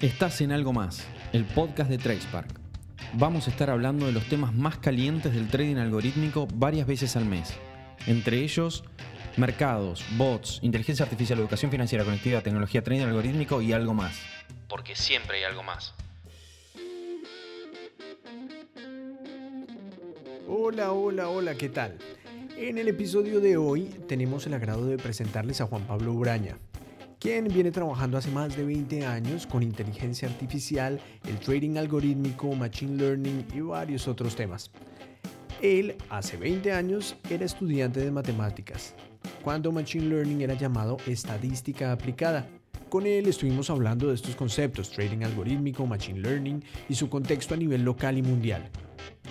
Estás en Algo Más, el podcast de TracePark. Vamos a estar hablando de los temas más calientes del trading algorítmico varias veces al mes. Entre ellos, mercados, bots, inteligencia artificial, educación financiera, conectiva, tecnología, trading algorítmico y algo más. Porque siempre hay algo más. Hola, hola, hola, ¿qué tal? En el episodio de hoy tenemos el agrado de presentarles a Juan Pablo Uraña, quien viene trabajando hace más de 20 años con inteligencia artificial, el trading algorítmico, machine learning y varios otros temas. Él, hace 20 años, era estudiante de matemáticas, cuando machine learning era llamado estadística aplicada. Con él estuvimos hablando de estos conceptos, trading algorítmico, machine learning y su contexto a nivel local y mundial.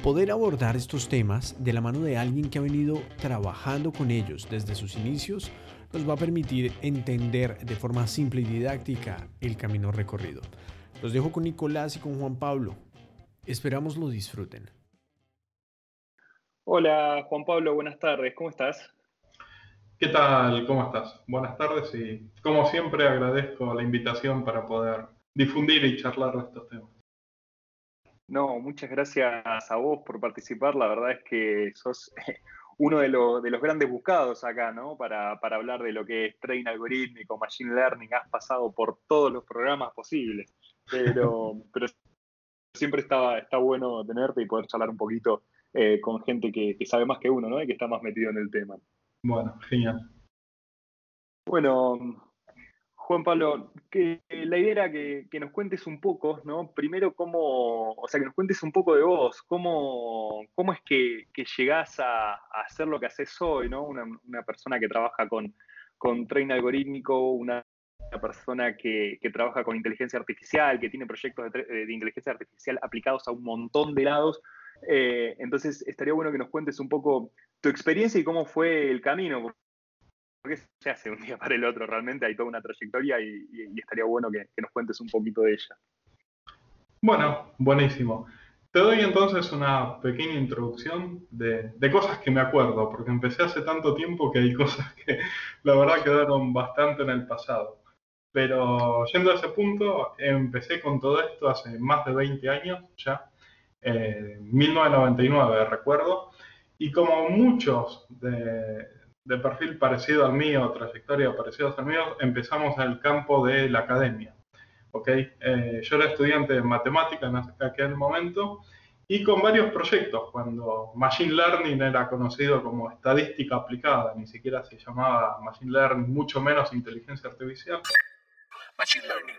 Poder abordar estos temas de la mano de alguien que ha venido trabajando con ellos desde sus inicios nos va a permitir entender de forma simple y didáctica el camino recorrido. Los dejo con Nicolás y con Juan Pablo. Esperamos lo disfruten. Hola Juan Pablo, buenas tardes, ¿cómo estás? ¿Qué tal? ¿Cómo estás? Buenas tardes y como siempre agradezco la invitación para poder difundir y charlar de estos temas. No, muchas gracias a vos por participar. La verdad es que sos uno de, de los grandes buscados acá, ¿no? Para, para, hablar de lo que es trading algorítmico, machine learning. Has pasado por todos los programas posibles, pero, pero siempre está, está bueno tenerte y poder charlar un poquito eh, con gente que, que, sabe más que uno, ¿no? Y que está más metido en el tema. Bueno, genial. Bueno, Juan Pablo, que la idea era que, nos cuentes un poco, ¿no? Primero, cómo, o sea, que nos cuentes un poco de vos, cómo, cómo es que, llegás a, hacer lo que haces hoy, ¿no? Una, persona que trabaja con, con algorítmico, una, persona que, trabaja con inteligencia artificial, que tiene proyectos de, inteligencia artificial aplicados a un montón de lados. Eh, entonces, estaría bueno que nos cuentes un poco tu experiencia y cómo fue el camino, porque se hace un día para el otro, realmente hay toda una trayectoria y, estaría bueno que, nos cuentes un poquito de ella. Bueno, buenísimo. Te doy entonces una pequeña introducción de, cosas que me acuerdo, porque empecé hace tanto tiempo que hay cosas que la verdad quedaron bastante en el pasado. Pero yendo a ese punto, empecé con todo esto hace más de 20 años ya, eh, 1999 recuerdo, y como muchos de, de perfil parecido al mío, trayectoria parecida al mío, empezamos en el campo de la academia. ¿okay? Eh, yo era estudiante de matemática en aquel momento y con varios proyectos, cuando Machine Learning era conocido como estadística aplicada, ni siquiera se llamaba Machine Learning, mucho menos inteligencia artificial. Machine Learning,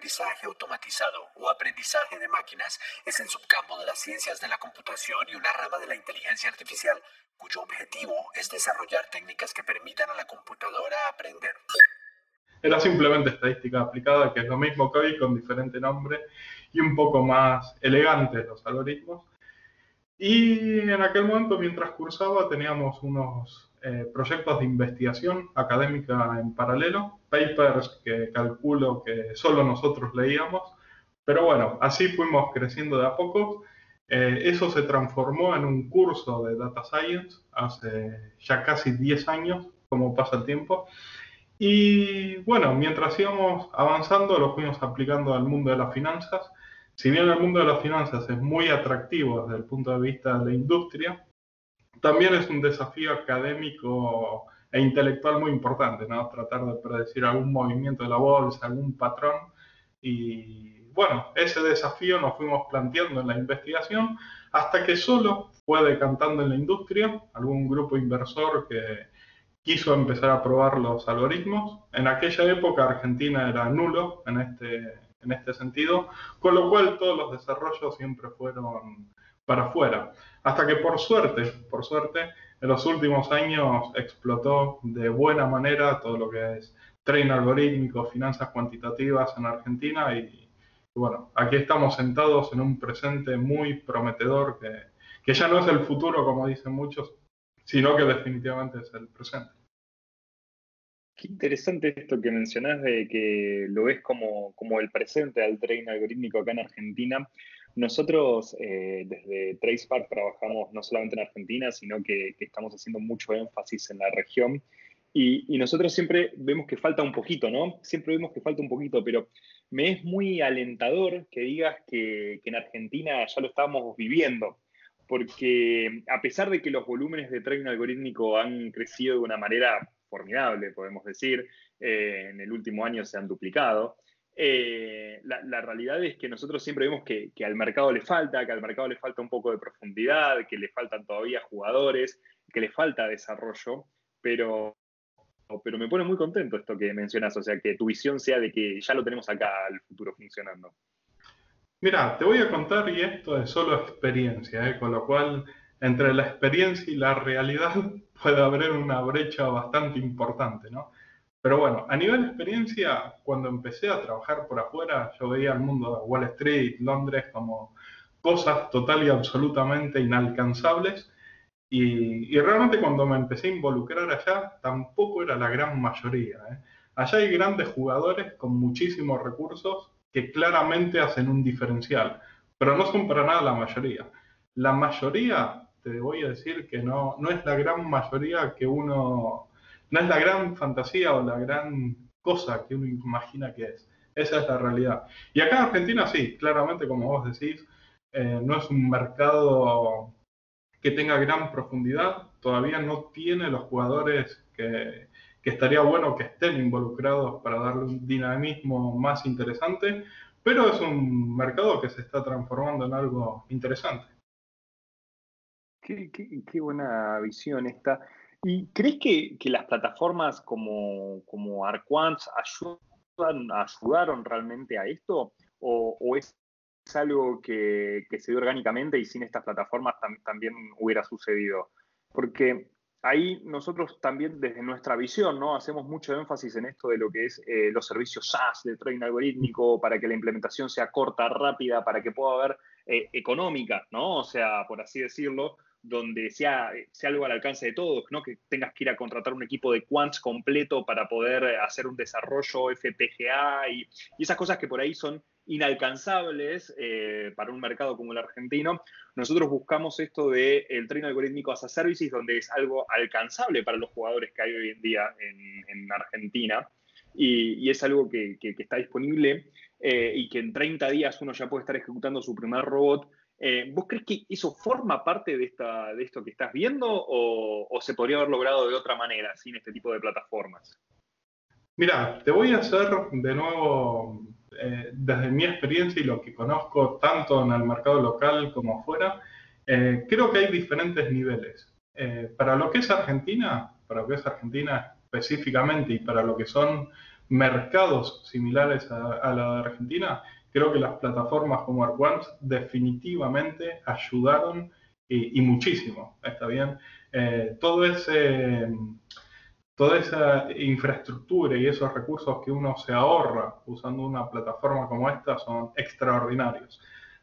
aprendizaje automatizado o aprendizaje de máquinas, es el subcampo de las ciencias de la computación y una rama de la inteligencia artificial cuyo objetivo es desarrollar técnicas que permitan a la computadora aprender. Era simplemente estadística aplicada, que es lo mismo que hoy con diferente nombre y un poco más elegante los algoritmos. Y en aquel momento, mientras cursaba, teníamos unos eh, proyectos de investigación académica en paralelo, papers que calculo que solo nosotros leíamos, pero bueno, así fuimos creciendo de a poco eh, eso se transformó en un curso de Data Science hace ya casi 10 años, como pasa el tiempo. Y bueno, mientras íbamos avanzando, lo fuimos aplicando al mundo de las finanzas. Si bien el mundo de las finanzas es muy atractivo desde el punto de vista de la industria, también es un desafío académico e intelectual muy importante, ¿no? Tratar de predecir algún movimiento de la bolsa, algún patrón y bueno, ese desafío nos fuimos planteando en la investigación hasta que solo fue decantando en la industria, algún grupo inversor que quiso empezar a probar los algoritmos. En aquella época Argentina era nulo en este, en este sentido, con lo cual todos los desarrollos siempre fueron para afuera. Hasta que por suerte, por suerte, en los últimos años explotó de buena manera todo lo que es tren algorítmico, finanzas cuantitativas en Argentina y, bueno, aquí estamos sentados en un presente muy prometedor que, ya no es el futuro, como dicen muchos, sino que definitivamente es el presente. Qué interesante esto que mencionás de que lo ves como, como el presente al trading algorítmico acá en Argentina. Nosotros eh, desde TracePark trabajamos no solamente en Argentina, sino que, que, estamos haciendo mucho énfasis en la región Y, nosotros siempre vemos que falta un poquito, ¿no? Siempre vemos que falta un poquito, pero me es muy alentador que digas que, en Argentina ya lo estamos viviendo, porque a pesar de que los volúmenes de trading algorítmico han crecido de una manera formidable, podemos decir, eh, en el último año se han duplicado, eh, la, realidad es que nosotros siempre vemos que, al mercado le falta, que al mercado le falta un poco de profundidad, que le faltan todavía jugadores, que le falta desarrollo, pero pero me pone muy contento esto que mencionas, o sea, que tu visión sea de que ya lo tenemos acá al futuro funcionando. Mira, te voy a contar y esto es solo experiencia, ¿eh? con lo cual entre la experiencia y la realidad puede haber una brecha bastante importante, ¿no? Pero bueno, a nivel de experiencia, cuando empecé a trabajar por afuera, yo veía el mundo de Wall Street, Londres, como cosas total y absolutamente inalcanzables y, realmente cuando me empecé a involucrar allá, tampoco era la gran mayoría. ¿eh? Allá hay grandes jugadores con muchísimos recursos que claramente hacen un diferencial, pero no son para nada la mayoría. La mayoría, te voy a decir que no, no es la gran mayoría que uno, no es la gran fantasía o la gran cosa que uno imagina que es. Esa es la realidad. Y acá en Argentina sí, claramente como vos decís, eh, no es un mercado que tenga gran profundidad, todavía no tiene los jugadores que, estaría bueno que estén involucrados para darle un dinamismo más interesante, pero es un mercado que se está transformando en algo interesante. Qué, buena visión esta. ¿Y crees que, las plataformas como, como Arquants ayudan, ayudaron realmente a esto? ¿O, es algo que, se dio orgánicamente y sin estas plataformas también hubiera sucedido. Porque ahí nosotros también desde nuestra visión, ¿no? Hacemos mucho énfasis en esto de lo que es eh, los servicios SaaS de trading algorítmico para que la implementación sea corta, rápida, para que pueda haber eh, económica, ¿no? O sea, por así decirlo, donde sea, sea, algo al alcance de todos, ¿no? que tengas que ir a contratar un equipo de quants completo para poder hacer un desarrollo FPGA y, y esas cosas que por ahí son inalcanzables eh, para un mercado como el argentino, nosotros buscamos esto del el tren algorítmico as a services, donde es algo alcanzable para los jugadores que hay hoy en día en, Argentina. Y, es algo que, está disponible eh, y que en 30 días uno ya puede estar ejecutando su primer robot. Eh, ¿Vos crees que eso forma parte de, esta, de esto que estás viendo o, se podría haber logrado de otra manera sin este tipo de plataformas? Mira, te voy a hacer de nuevo eh, desde mi experiencia y lo que conozco tanto en el mercado local como afuera, eh, creo que hay diferentes niveles. Para lo que es Argentina, para lo que es Argentina específicamente y para lo que son mercados similares a, la de Argentina, creo que las plataformas como ArcOne definitivamente ayudaron y, y, muchísimo, está bien. todo ese toda esa infraestructura y esos recursos que uno se ahorra usando una plataforma como esta son extraordinarios.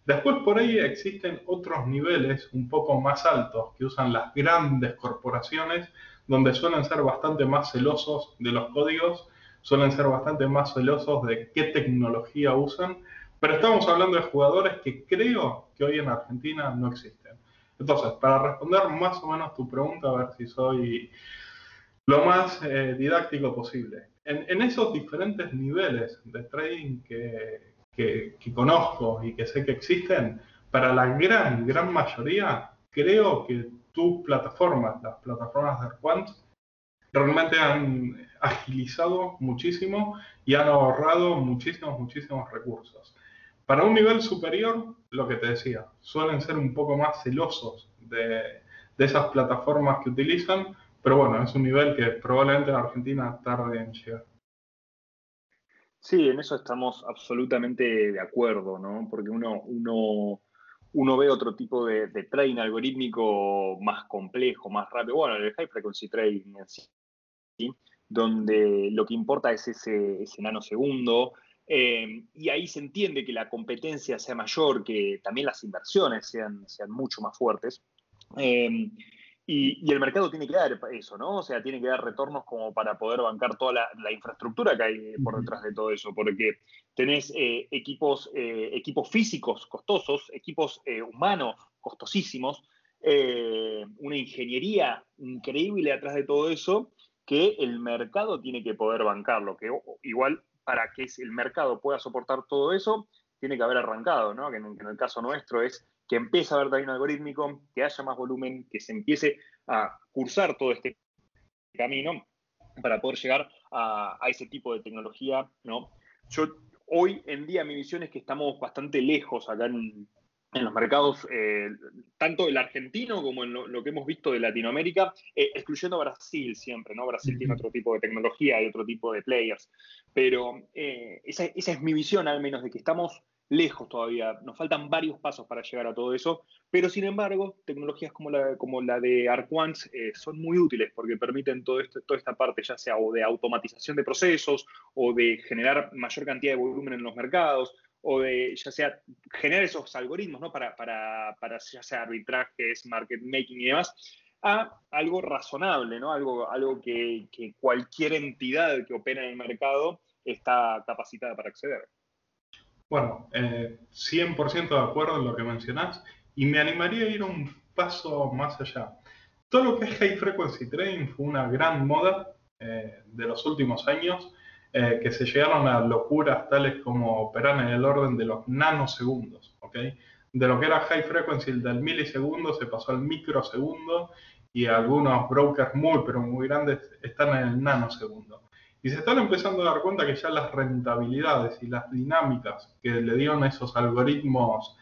Después por ahí existen otros niveles un poco más altos que usan las grandes corporaciones, donde suelen ser bastante más celosos de los códigos, suelen ser bastante más celosos de qué tecnología usan, pero estamos hablando de jugadores que creo que hoy en Argentina no existen. Entonces, para responder más o menos tu pregunta, a ver si soy lo más eh, didáctico posible. En, esos diferentes niveles de trading que, conozco y que sé que existen, para la gran, gran mayoría, creo que tus plataformas, las plataformas de Quant, realmente han agilizado muchísimo y han ahorrado muchísimos, muchísimos recursos. Para un nivel superior, lo que te decía, suelen ser un poco más celosos de, de esas plataformas que utilizan, pero bueno, es un nivel que probablemente la Argentina tarde en llegar. Sí, en eso estamos absolutamente de acuerdo, ¿no? Porque uno, uno, uno ve otro tipo de, de, trading algorítmico más complejo, más rápido. Bueno, el high frequency trading en sí, donde lo que importa es ese, ese nanosegundo. Eh, y ahí se entiende que la competencia sea mayor, que también las inversiones sean, sean mucho más fuertes. Eh, y, el mercado tiene que dar eso, ¿no? O sea, tiene que dar retornos como para poder bancar toda la, infraestructura que hay por detrás de todo eso, porque tenés eh, equipos, eh, equipos físicos costosos, equipos eh, humanos costosísimos, una ingeniería increíble detrás de todo eso, que el mercado tiene que poder bancarlo, que igual para que el mercado pueda soportar todo eso, tiene que haber arrancado, ¿no? Que en, el caso nuestro es que empiece a haber también algorítmico, que haya más volumen, que se empiece a cursar todo este camino para poder llegar a, ese tipo de tecnología, ¿no? Yo hoy en día mi visión es que estamos bastante lejos acá en, los mercados, eh, tanto el argentino como en lo, que hemos visto de Latinoamérica, eh, excluyendo Brasil siempre, ¿no? Brasil tiene otro tipo de tecnología y otro tipo de players, pero eh, esa, esa, es mi visión al menos, de que estamos lejos todavía, nos faltan varios pasos para llegar a todo eso, pero sin embargo, tecnologías como la, como la de Arquans eh, son muy útiles porque permiten todo esto, toda esta parte, ya sea o de automatización de procesos, o de generar mayor cantidad de volumen en los mercados, o de ya sea generar esos algoritmos ¿no? para, para, para ya sea arbitrajes, market making y demás, a algo razonable, ¿no? algo, algo que, cualquier entidad que opera en el mercado está capacitada para acceder. Bueno, eh, 100% de acuerdo en lo que mencionás y me animaría a ir un paso más allá. Todo lo que es high frequency trading fue una gran moda eh, de los últimos años eh, que se llegaron a locuras tales como operar en el orden de los nanosegundos. ¿okay? De lo que era high frequency del milisegundo se pasó al microsegundo y algunos brokers muy pero muy grandes están en el nanosegundo. Y se están empezando a dar cuenta que ya las rentabilidades y las dinámicas que le dieron esos algoritmos,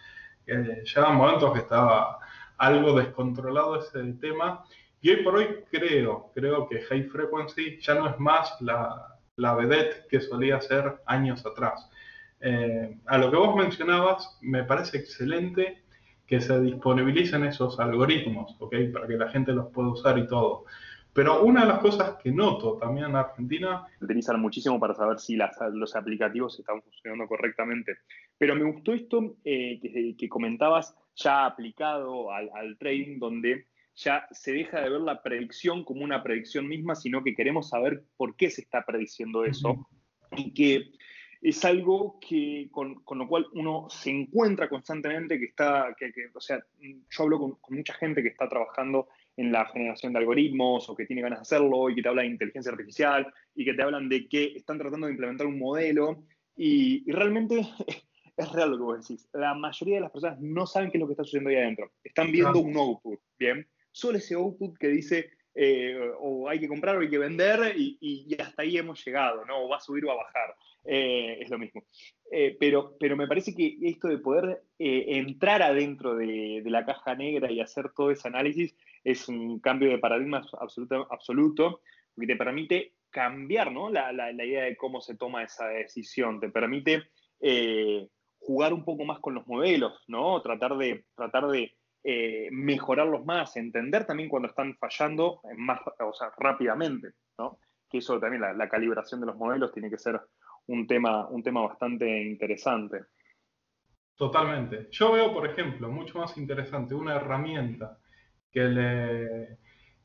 eh, ya en momentos que estaba algo descontrolado ese tema. Y hoy por hoy creo, creo que High Frequency ya no es más la, la vedette que solía ser años atrás. Eh, a lo que vos mencionabas, me parece excelente que se disponibilicen esos algoritmos, ¿ok? Para que la gente los pueda usar y todo. Pero una de las cosas que noto también en Argentina... Utilizan muchísimo para saber si los aplicativos están funcionando correctamente. Pero me gustó esto eh, que, comentabas ya aplicado al, trading, donde ya se deja de ver la predicción como una predicción misma, sino que queremos saber por qué se está prediciendo eso. Y que es algo que, con, lo cual uno se encuentra constantemente, que está, que, o sea, yo hablo con, con, mucha gente que está trabajando en la generación de algoritmos o que tiene ganas de hacerlo y que te habla de inteligencia artificial y que te hablan de que están tratando de implementar un modelo y, realmente es real lo que vos decís. La mayoría de las personas no saben qué es lo que está sucediendo ahí adentro. Están viendo un output, ¿bien? Solo ese output que dice eh, o hay que comprar o hay que vender y, hasta ahí hemos llegado, ¿no? O va a subir o va a bajar. Eh, es lo mismo. Eh, pero, pero me parece que esto de poder entrar adentro de, la caja negra y hacer todo ese análisis es un cambio de paradigma absoluto, absoluto porque te permite cambiar ¿no? la, la, idea de cómo se toma esa decisión, te permite jugar un poco más con los modelos, ¿no? tratar de, tratar de eh, mejorarlos más, entender también cuando están fallando más, o sea, rápidamente, ¿no? que eso también, la, calibración de los modelos tiene que ser un tema, un tema bastante interesante. Totalmente. Yo veo, por ejemplo, mucho más interesante una herramienta que le,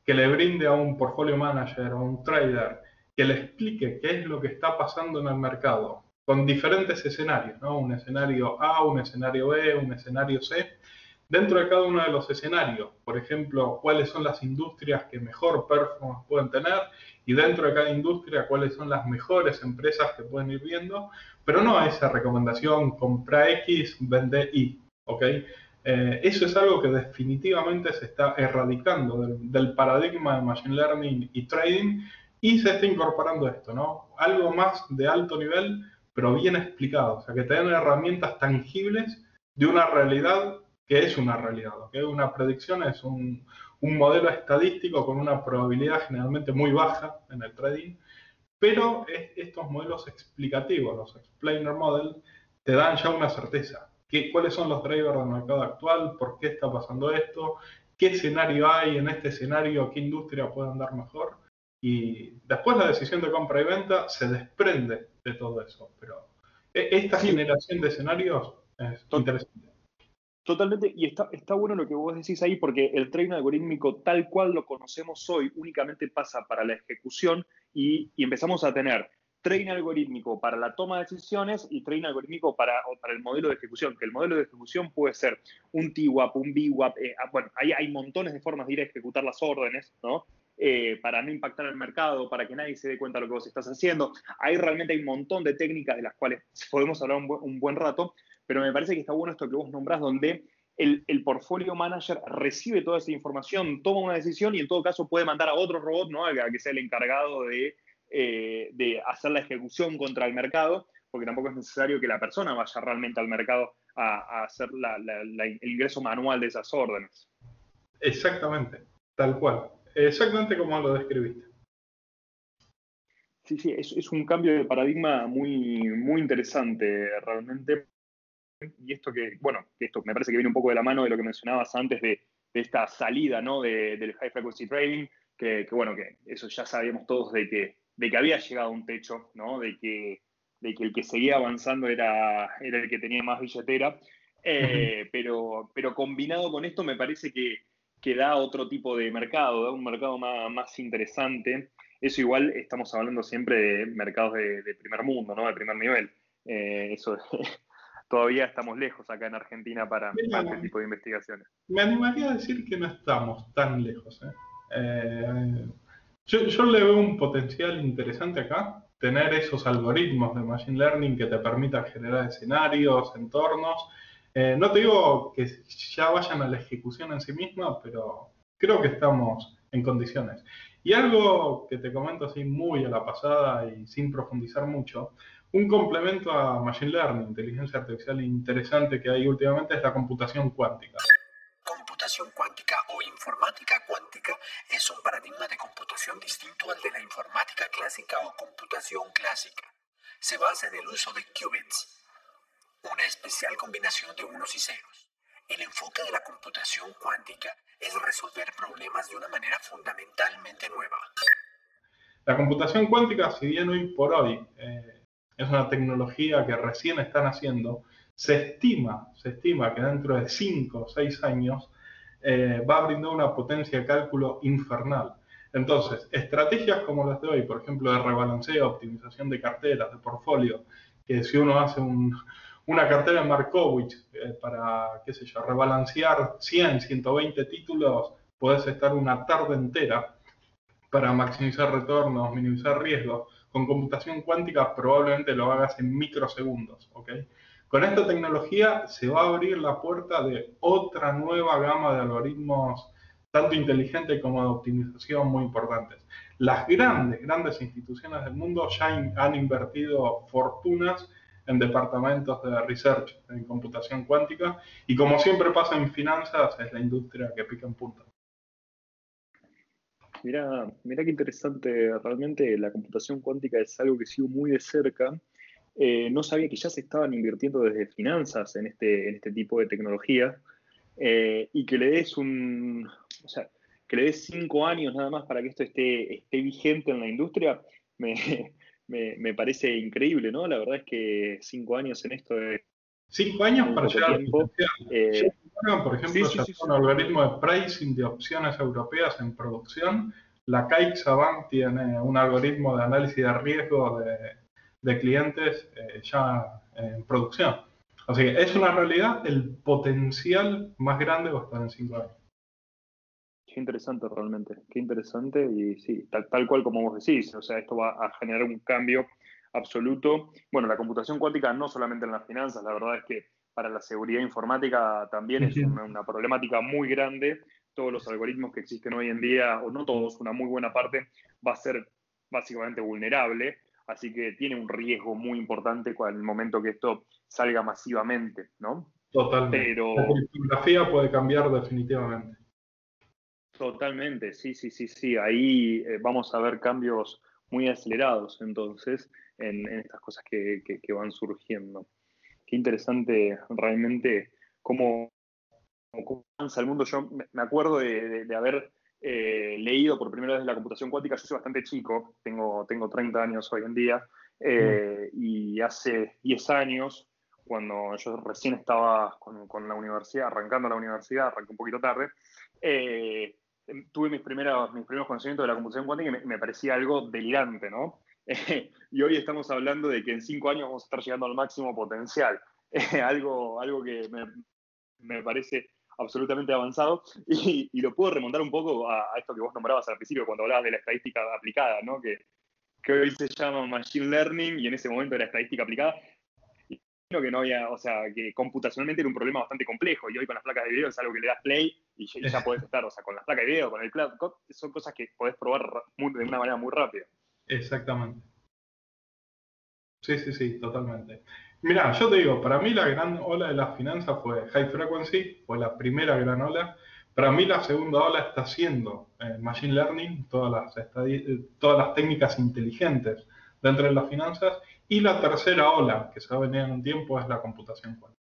que le brinde a un portfolio manager o un trader que le explique qué es lo que está pasando en el mercado con diferentes escenarios, ¿no? Un escenario A, un escenario B, un escenario C. Dentro de cada uno de los escenarios, por ejemplo, cuáles son las industrias que mejor performance pueden tener y dentro de cada industria cuáles son las mejores empresas que pueden ir viendo, pero no esa recomendación compra X, vende Y, ¿ok? Eh, eso es algo que definitivamente se está erradicando del, paradigma de Machine Learning y Trading y se está incorporando esto, ¿no? Algo más de alto nivel, pero bien explicado, o sea, que tengan herramientas tangibles de una realidad que es una realidad, ¿ok? Una predicción es un, un modelo estadístico con una probabilidad generalmente muy baja en el trading, pero estos modelos explicativos, los explainer models, te dan ya una certeza cuáles son los drivers del mercado actual, por qué está pasando esto, qué escenario hay en este escenario, qué industria puede andar mejor. Y después la decisión de compra y venta se desprende de todo eso. Pero e, esta generación de escenarios es interesante. Totalmente, y está, está bueno lo que vos decís ahí, porque el trading algorítmico tal cual lo conocemos hoy únicamente pasa para la ejecución y, y empezamos a tener train algorítmico para la toma de decisiones y train algorítmico para, para el modelo de ejecución, que el modelo de ejecución puede ser un TWAP, un BWAP, eh, ah, bueno, hay, hay montones de formas de ir a ejecutar las órdenes, ¿no? eh, para no impactar al mercado, para que nadie se dé cuenta de lo que vos estás haciendo. Ahí realmente hay un montón de técnicas de las cuales podemos hablar un buen, rato, pero me parece que está bueno esto que vos nombrás, donde el, portfolio manager recibe toda esa información, toma una decisión y en todo caso puede mandar a otro robot, ¿no? A que sea el encargado de, eh, de hacer la ejecución contra el mercado, porque tampoco es necesario que la persona vaya realmente al mercado a, hacer el ingreso manual de esas órdenes. Exactamente, tal cual. Exactamente como lo describiste. Sí, sí, es, un cambio de paradigma muy, muy interesante realmente. Y esto que, bueno, esto me parece que viene un poco de la mano de lo que mencionabas antes de, esta salida ¿no? del high frequency trading, que, bueno, que eso ya sabíamos todos de que, de que había llegado a un techo, ¿no? de, que, de que el que seguía avanzando era, era el que tenía más billetera. Eh, pero, pero combinado con esto me parece que, que da otro tipo de mercado, da un mercado más, interesante. Eso igual estamos hablando siempre de mercados de, primer mundo, ¿no? De primer nivel. Eh, eso todavía estamos lejos acá en Argentina para, este tipo de investigaciones. Me animaría a decir que no estamos tan lejos. ¿eh? Eh, yo, yo, le veo un potencial interesante acá, tener esos algoritmos de Machine Learning que te permitan generar escenarios, entornos, eh, no te digo que ya vayan a la ejecución en sí misma, pero creo que estamos en condiciones. Y algo que te comento así muy a la pasada y sin profundizar mucho, un complemento a Machine Learning, inteligencia artificial interesante que hay últimamente es la computación cuántica. Computación cuántica o informática cuántica es un paradigma de computación distinto al de la informática clásica o computación clásica. Se basa en el uso de qubits, una especial combinación de unos y ceros. El enfoque de la computación cuántica es resolver problemas de una manera fundamentalmente nueva. La computación cuántica, si bien hoy por hoy eh, es una tecnología que recién están haciendo, se estima, se estima que dentro de 5 o 6 años eh, va a brindar una potencia de cálculo infernal. Entonces, estrategias como las de hoy, por ejemplo, de rebalanceo, optimización de carteras, de portfolio, que si uno hace un, una cartera en Markovich eh, para, qué sé yo, rebalancear 100, 120 títulos, puedes estar una tarde entera para maximizar retornos, minimizar riesgos. Con computación cuántica probablemente lo hagas en microsegundos, ¿ok? Con esta tecnología se va a abrir la puerta de otra nueva gama de algoritmos, tanto inteligentes como de optimización, muy importantes. Las grandes, grandes instituciones del mundo ya han invertido fortunas en departamentos de research en computación cuántica y como siempre pasa en finanzas es la industria que pica en punta. Mira, mira qué interesante, realmente la computación cuántica es algo que sigo muy de cerca. Eh, no sabía que ya se estaban invirtiendo desde finanzas en este, en este tipo de tecnología eh, y que le des un, o sea, que le des cinco años nada más para que esto esté, esté vigente en la industria, me, me, parece increíble, ¿no? La verdad es que cinco años en esto de... Cinco años para llegar tiempo. Eh, por ejemplo, un algoritmo de pricing de opciones europeas en producción. La CaixaBank tiene un algoritmo de análisis de riesgo de, clientes eh, ya en producción. Así que es una realidad, el potencial más grande va a estar en cinco años. Qué interesante realmente, qué interesante y sí, tal, cual como vos decís, o sea, esto va a generar un cambio absoluto. Bueno, la computación cuántica no solamente en las finanzas, la verdad es que para la seguridad informática también es una, problemática muy grande. Todos los algoritmos que existen hoy en día, o no todos, una muy buena parte, va a ser básicamente vulnerable, así que tiene un riesgo muy importante en el momento que esto salga masivamente, ¿no? Totalmente. Pero... La criptografía puede cambiar definitivamente. Totalmente, sí, sí, sí, sí. Ahí eh, vamos a ver cambios muy acelerados entonces en, estas cosas que, van surgiendo. Qué interesante realmente cómo, avanza el mundo. Yo me acuerdo de, haber eh, leído por primera vez la computación cuántica. Yo soy bastante chico, tengo, tengo 30 años hoy en día, eh, y hace 10 años, cuando yo recién estaba con, la universidad, arrancando la universidad, arranqué un poquito tarde, Em, tuve mis primeros, mis primeros conocimientos de la computación cuántica y me, parecía algo delirante, ¿no? y hoy estamos hablando de que en cinco años vamos a estar llegando al máximo potencial. algo, algo que me, parece absolutamente avanzado. Y, lo puedo remontar un poco a, esto que vos nombrabas al principio, cuando hablabas de la estadística aplicada, ¿no? que, que hoy se llama Machine Learning y en ese momento era estadística aplicada. Y que no había, o sea, que computacionalmente era un problema bastante complejo y hoy con las placas de video es algo que le das play y ya, ya podés estar, o sea, con las placas de video, con el cloud, son cosas que podés probar de una manera muy rápida. Exactamente. Sí, sí, sí, totalmente. Mira, yo te digo, para mí la gran ola de las finanzas fue High Frequency, fue la primera gran ola. Para mí la segunda ola está siendo eh, Machine Learning, todas las, todas las técnicas inteligentes dentro de las finanzas. Y la tercera ola, que se va a venir en un tiempo, es la computación cuántica.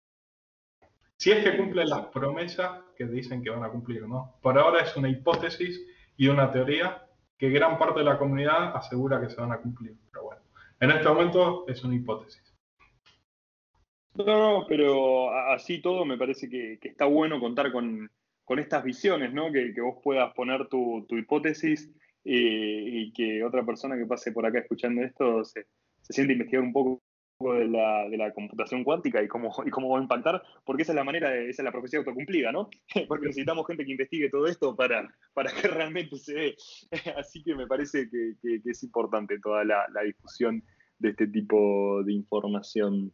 Si es que cumple las promesas que dicen que van a cumplir, ¿no? Por ahora es una hipótesis y una teoría que gran parte de la comunidad asegura que se van a cumplir. Pero bueno, en este momento es una hipótesis. No, no, pero así todo me parece que, está bueno contar con, estas visiones, ¿no? Que, vos puedas poner tu, hipótesis eh, y que otra persona que pase por acá escuchando esto se, siente a investigar un poco de la, de la, computación cuántica y cómo, y cómo va a impactar, porque esa es la manera, de, esa es la profecía autocumplida, ¿no? Porque necesitamos gente que investigue todo esto para, para que realmente se dé. Así que me parece que, es importante toda la, la difusión de este tipo de información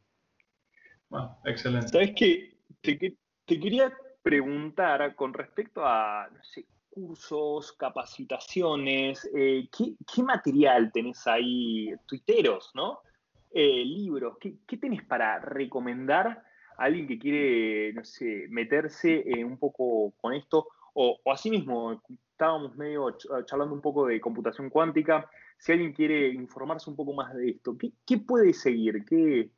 excelente. ¿Sabes qué? Te, quería preguntar con respecto a, no sé, cursos, capacitaciones, eh, ¿qué, material tenés ahí? Tuiteros, ¿no? Eh, libros, ¿qué, tenés para recomendar a alguien que quiere, no sé, meterse eh, un poco con esto? O, o asimismo, estábamos medio charlando un poco de computación cuántica. Si alguien quiere informarse un poco más de esto, ¿qué, qué puede seguir? ¿Qué,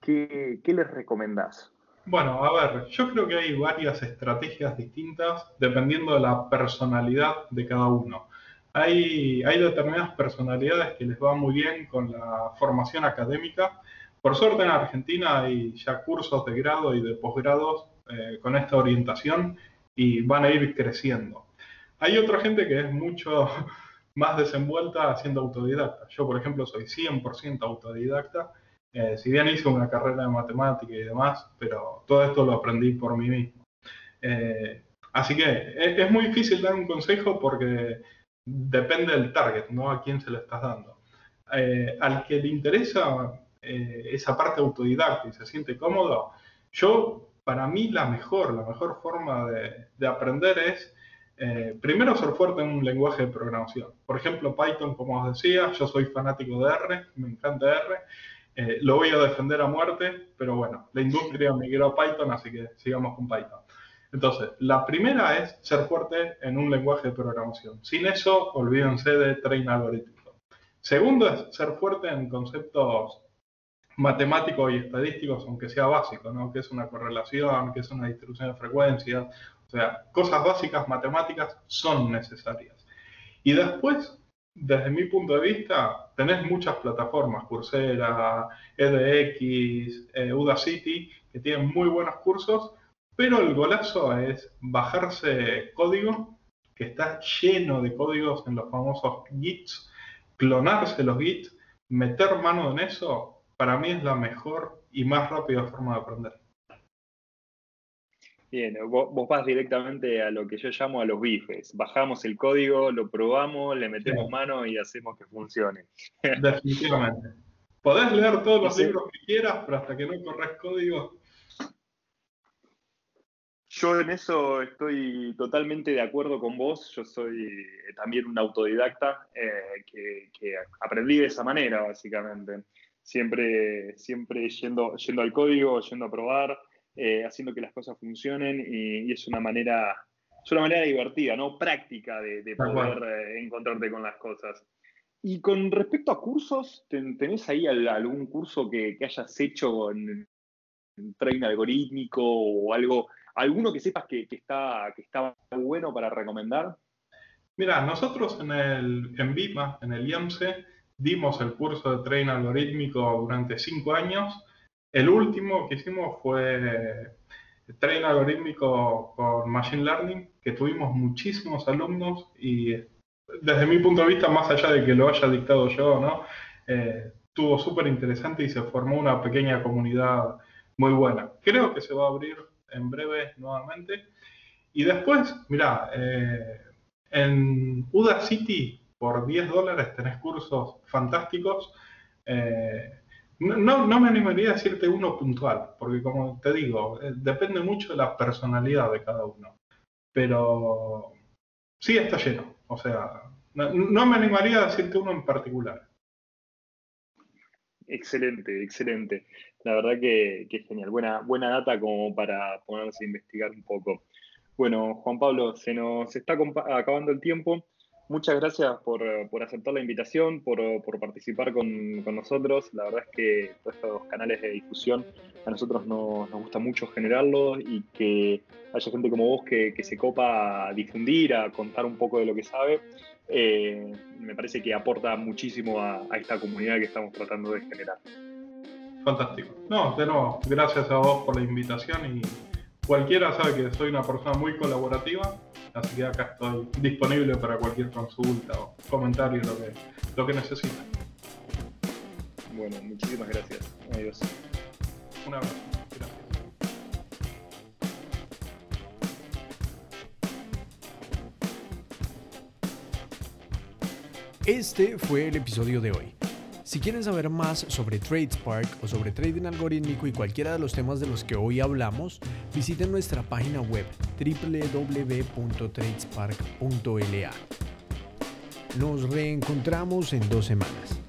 ¿qué, les recomendás? Bueno, a ver, yo creo que hay varias estrategias distintas dependiendo de la personalidad de cada uno. Hay, hay determinadas personalidades que les va muy bien con la formación académica. Por suerte en Argentina hay ya cursos de grado y de posgrados eh, con esta orientación y van a ir creciendo. Hay otra gente que es mucho más desenvuelta haciendo autodidacta. Yo, por ejemplo, soy 100% autodidacta eh, si bien hice una carrera de matemática y demás, pero todo esto lo aprendí por mí mismo. Eh, así que es, muy difícil dar un consejo porque depende del target, ¿no? A quién se le estás dando. Eh, al que le interesa esa parte autodidacta y se siente cómodo, yo, para mí, la mejor, la mejor forma de, de aprender es primero ser fuerte en un lenguaje de programación. Por ejemplo, Python, como os decía, yo soy fanático de R, me encanta R, eh, lo voy a defender a muerte, pero bueno, la industria migró a Python, así que sigamos con Python. Entonces, la primera es ser fuerte en un lenguaje de programación. Sin eso, olvídense de train algorítmico. Segundo es ser fuerte en conceptos matemáticos y estadísticos, aunque sea básico, ¿no? Que es una correlación, que es una distribución de frecuencias. O sea, cosas básicas matemáticas son necesarias. Y después, desde mi punto de vista, tenés muchas plataformas, Coursera, edX, eh, Udacity, que tienen muy buenos cursos, pero el golazo es bajarse código, que está lleno de códigos en los famosos Gits, clonarse los Gits, meter mano en eso, para mí es la mejor y más rápida forma de aprender. Bien, vos, vas directamente a lo que yo llamo a los bifes. Bajamos el código, lo probamos, le metemos mano y hacemos que funcione. Definitivamente. Podés leer todos los libros que quieras, pero hasta que no corres código. Yo en eso estoy totalmente de acuerdo con vos. Yo soy eh, también un autodidacta eh, que, aprendí de esa manera, básicamente. Siempre, siempre yendo, yendo al código, yendo a probar eh, haciendo que las cosas funcionen y, es una manera, es una manera divertida, ¿no? Práctica de, poder eh, encontrarte con las cosas. Y con respecto a cursos, ¿tenés ahí algún curso que, hayas hecho en, train algorítmico o algo, alguno que sepas que, está, que está bueno para recomendar? Mira, nosotros en el en VIPA, en el IAMSE, dimos el curso de train algorítmico durante cinco años el último que hicimos fue Train algorítmico con Machine Learning, que tuvimos muchísimos alumnos y desde mi punto de vista, más allá de que lo haya dictado yo, ¿no? Eh, súper interesante y se formó una pequeña comunidad muy buena. Creo que se va a abrir en breve nuevamente. Y después, mira, eh, en UDA City por 10 dólares tenés cursos fantásticos. Eh, no, no, me animaría a decirte uno puntual, porque como te digo, eh, depende mucho de la personalidad de cada uno. Pero sí está lleno. O sea, no, me animaría a decirte uno en particular. Excelente, excelente. La verdad que, que, genial. Buena, buena data como para ponerse a investigar un poco. Bueno, Juan Pablo, se nos está acabando el tiempo. Muchas gracias por, aceptar la invitación, por, participar con, nosotros. La verdad es que todos estos canales de difusión a nosotros nos, gusta mucho generarlos y que haya gente como vos que, se copa a difundir, a contar un poco de lo que sabe. Eh, me parece que aporta muchísimo a esta comunidad que estamos tratando de generar. Fantástico. No, de nuevo, gracias a vos por la invitación y cualquiera sabe que soy una persona muy colaborativa Así que acá estoy disponible para cualquier consulta o comentario, lo que, lo que necesiten. Bueno, muchísimas gracias. Adiós. Un abrazo. Gracias. Este fue el episodio de hoy. Si quieren saber más sobre TradeSpark o sobre trading algorítmico y cualquiera de los temas de los que hoy hablamos, visiten nuestra página web www.tradespark.la. Nos reencontramos en dos semanas.